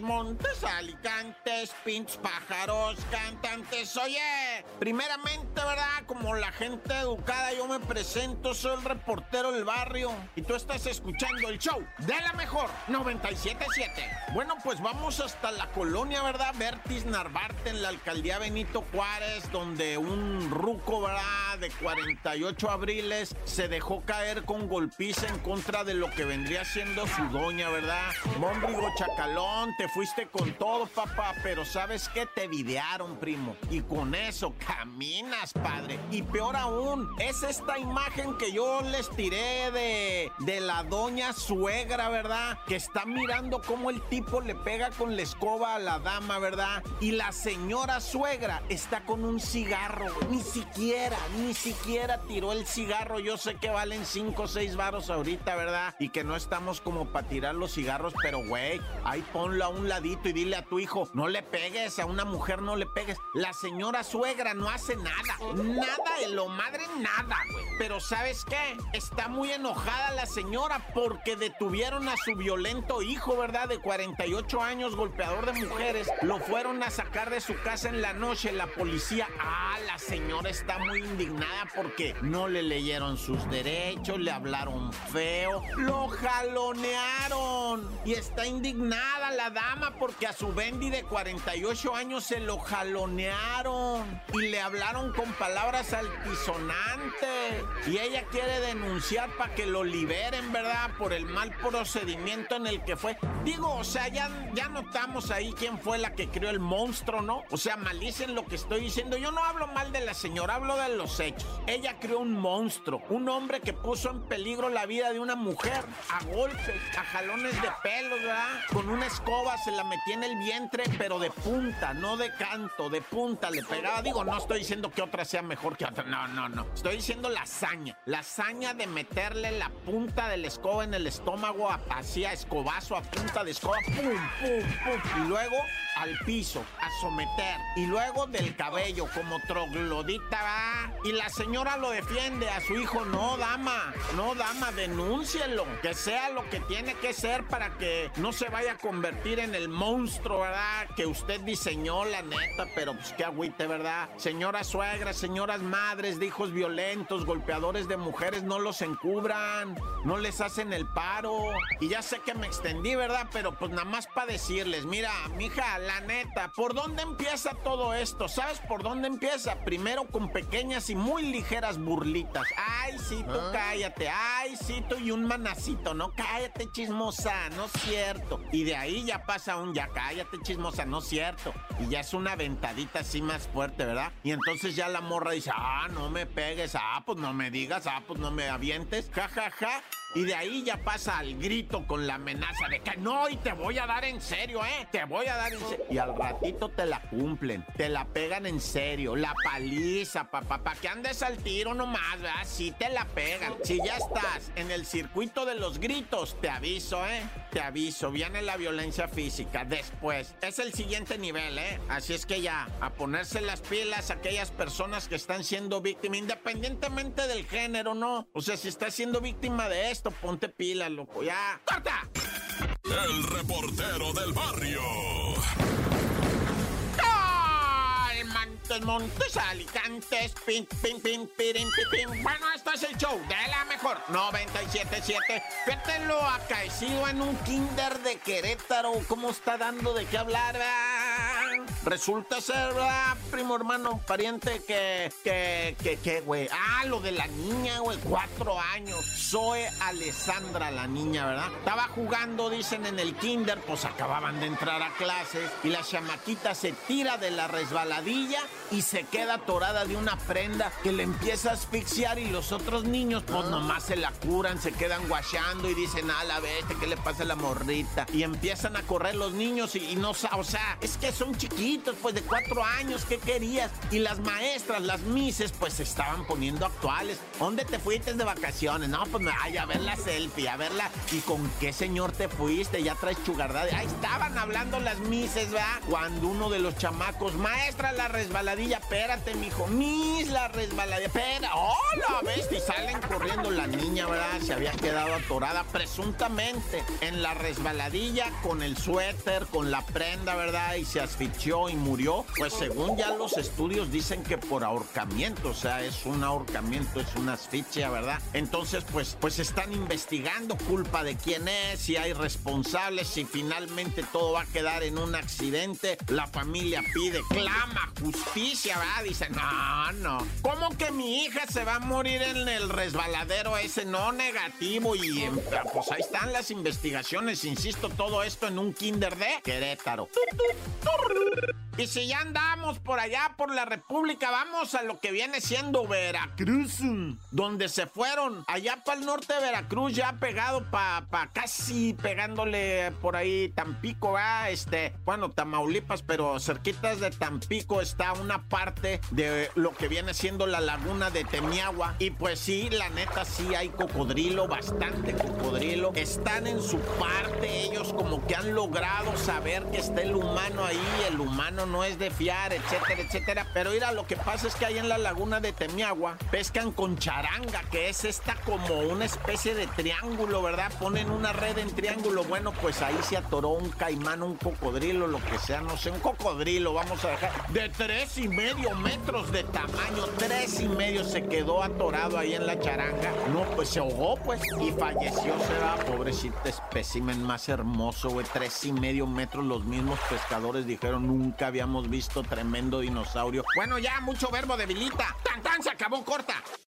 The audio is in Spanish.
Montes, Alicantes, pinches pájaros, cantantes. Oye, primeramente, ¿verdad? Como la gente educada, yo me presento, soy el reportero del barrio. Y tú estás escuchando el show de la mejor 977. Bueno, pues vamos hasta la colonia, ¿verdad? Vertis Narvarte, en la alcaldía Benito Juárez, donde un ruco, ¿verdad? De 48 abriles se dejó caer con golpiza en contra de lo que vendría siendo su doña, ¿verdad? Mómbrigo Chacalón, te fuiste con todo, papá, pero ¿sabes qué? Te videaron, primo. Y con eso caminas, padre. Y peor aún, es esta imagen que yo les tiré de, de la doña suegra, ¿verdad? Que está mirando cómo el tipo le pega con la escoba a la dama, ¿verdad? Y la señora suegra está con un cigarro, Ni siquiera, ni siquiera tiró el cigarro. Yo sé que valen 5 o 6 varos ahorita, ¿verdad? Y que no estamos como para tirar los cigarros, pero güey, ahí ponlo a un ladito y dile a tu hijo, no le pegues, a una mujer no le pegues. La señora suegra no hace nada, nada de lo madre, nada, güey. Pero ¿sabes qué? Está muy enojada la señora porque detuvieron a su violento hijo, ¿verdad? De 48 años, golpeador de mujeres. Lo fueron a sacar de su casa en la noche, la policía. Ah, la señora está muy indignada porque no le leyeron sus derechos, le hablaron feo, lo jalonearon. Y está indignada la dama porque a su Bendy de 48 años se lo jalonearon y le hablaron con palabras altisonantes. Y ella quiere denunciar para que lo liberen, ¿verdad? Por el mal procedimiento en el que fue. Digo, o sea, ya, ya notamos ahí quién fue la que creó el monstruo, ¿no? O sea, malicen lo que estoy diciendo. Yo no hablo mal de la señora, hablo de los hechos. Ella creó un monstruo, un hombre que puso en peligro la vida de una mujer a golpes, a jalones de pelo, ¿verdad? Con una escoba se la metía en el vientre, pero de punta, no de canto, de punta le pegaba. Digo, no estoy diciendo que otra sea mejor que otra, no, no, no. Estoy diciendo la hazaña, la hazaña de meterle la punta de la escoba en el estómago, así a escobazo, a punta de escoba, pum, pum, pum. Y luego al piso, a someter. Y luego del cabello, como troglodita, va. Y la señora lo defiende a su hijo. No, dama, no, dama, denúncielo. Que sea lo que tiene que ser para que no se vaya a convertir en el monstruo, ¿verdad? Que usted diseñó, la neta, pero pues qué agüite, ¿verdad? Señoras suegras, señoras madres de hijos violentos, golpeadores de mujeres, no los encubran, no les hacen el paro. Y ya sé que me extendí, ¿verdad? Pero pues nada más para decirles, mira, mija, la neta, ¿por dónde empieza todo esto? ¿Sabes por dónde empieza? Primero con pequeñas y muy ligeras burlitas. Ay, sí, tú cállate. Ay, sí, tú y un manacito, ¿no? Cállate, chismosa, no es cierto. Y de ahí ya pasa un ya cállate, chismosa, no es cierto. Y ya es una ventadita así más fuerte, ¿verdad? Y entonces ya la morra dice, ah, no me pegues, ah, pues no me digas, ah, pues no me avientes, ja, ja, ja. Y de ahí ya pasa al grito con la amenaza de que no, y te voy a dar en serio, ¿eh? Te voy a dar en serio. Y al ratito te la cumplen, te la pegan en serio, la paliza, papá, para que andes al tiro nomás, ¿verdad? Sí te la pegan. Si ya estás en el circuito de los gritos, te aviso, ¿eh? Te aviso, viene la violencia física después. Es el siguiente nivel, ¿eh? Así es que ya, a ponerse las pilas a aquellas personas que están siendo víctimas, independientemente del género, ¿no? O sea, si estás siendo víctima de esto, ponte pila, loco. Ya. ¡Corta! El reportero del barrio. ¡Ay, Montes, Montes, Alicantes, pin, pin, pin, pirin, pin, pin. Bueno, esto es el show de la mejor 977. Fíjate lo acaecido en un kinder de Querétaro. ¿Cómo está dando de qué hablar? ah? Resulta ser, ¿verdad, primo hermano, pariente que, que, que, que, güey. Ah, lo de la niña, güey, cuatro años. Zoe Alessandra, la niña, ¿verdad? Estaba jugando, dicen, en el kinder, pues acababan de entrar a clases y la chamaquita se tira de la resbaladilla y se queda atorada de una prenda que le empieza a asfixiar y los otros niños, pues nomás se la curan, se quedan guachando y dicen, a la vez, ¿qué le pasa a la morrita? Y empiezan a correr los niños y, y no, o sea, es que son chiquitos pues de cuatro años, ¿qué querías? Y las maestras, las mises, pues se estaban poniendo actuales. ¿Dónde te fuiste de vacaciones? No, pues ay, a ver la selfie, a verla. ¿Y con qué señor te fuiste? Ya traes chugardad. Ahí estaban hablando las mises, ¿verdad? Cuando uno de los chamacos, maestra, la resbaladilla, espérate, mijo, mis la resbaladilla, espera, hola, ves, y salen corriendo la niña, ¿verdad? Se había quedado atorada presuntamente en la resbaladilla con el suéter, con la prenda, ¿verdad? Y se asfixió y murió. Pues según ya los estudios dicen que por ahorcamiento, o sea, es un ahorcamiento, es una asfixia, ¿verdad? Entonces, pues, pues están investigando culpa de quién es, si hay responsables, si finalmente todo va a quedar en un accidente. La familia pide, clama justicia, ¿verdad? Dice, no, no. ¿Cómo que mi hija se va a morir en el resbaladero ese? No negativo y pues ahí están las investigaciones, insisto, todo esto en un kinder de Querétaro. Y si ya andamos por allá, por la República, vamos a lo que viene siendo Veracruz, donde se fueron allá para el norte de Veracruz, ya pegado para pa casi pegándole por ahí Tampico, ¿verdad? Este, bueno, Tamaulipas, pero cerquitas de Tampico está una parte de lo que viene siendo la laguna de Temiagua. Y pues sí, la neta, sí hay cocodrilo, bastante cocodrilo. Están en su parte, ellos como que han logrado saber que está el humano ahí, el humano no es de fiar, etcétera, etcétera. Pero mira, lo que pasa es que ahí en la laguna de Temiagua pescan con charanga, que es esta como una especie de triángulo, ¿verdad? Ponen una red en triángulo. Bueno, pues ahí se atoró un caimán, un cocodrilo, lo que sea, no sé, un cocodrilo, vamos a dejar, de tres y medio metros de tamaño, tres y medio se quedó atorado ahí en la charanga. No, pues se ahogó, pues, y falleció, se va, pobrecito espécimen más hermoso, güey, tres y medio metros, los mismos pescadores dijeron, nunca habíamos visto tremendo dinosaurio. Bueno, ya, mucho verbo debilita. ¡Tan, tan! Se acabó corta.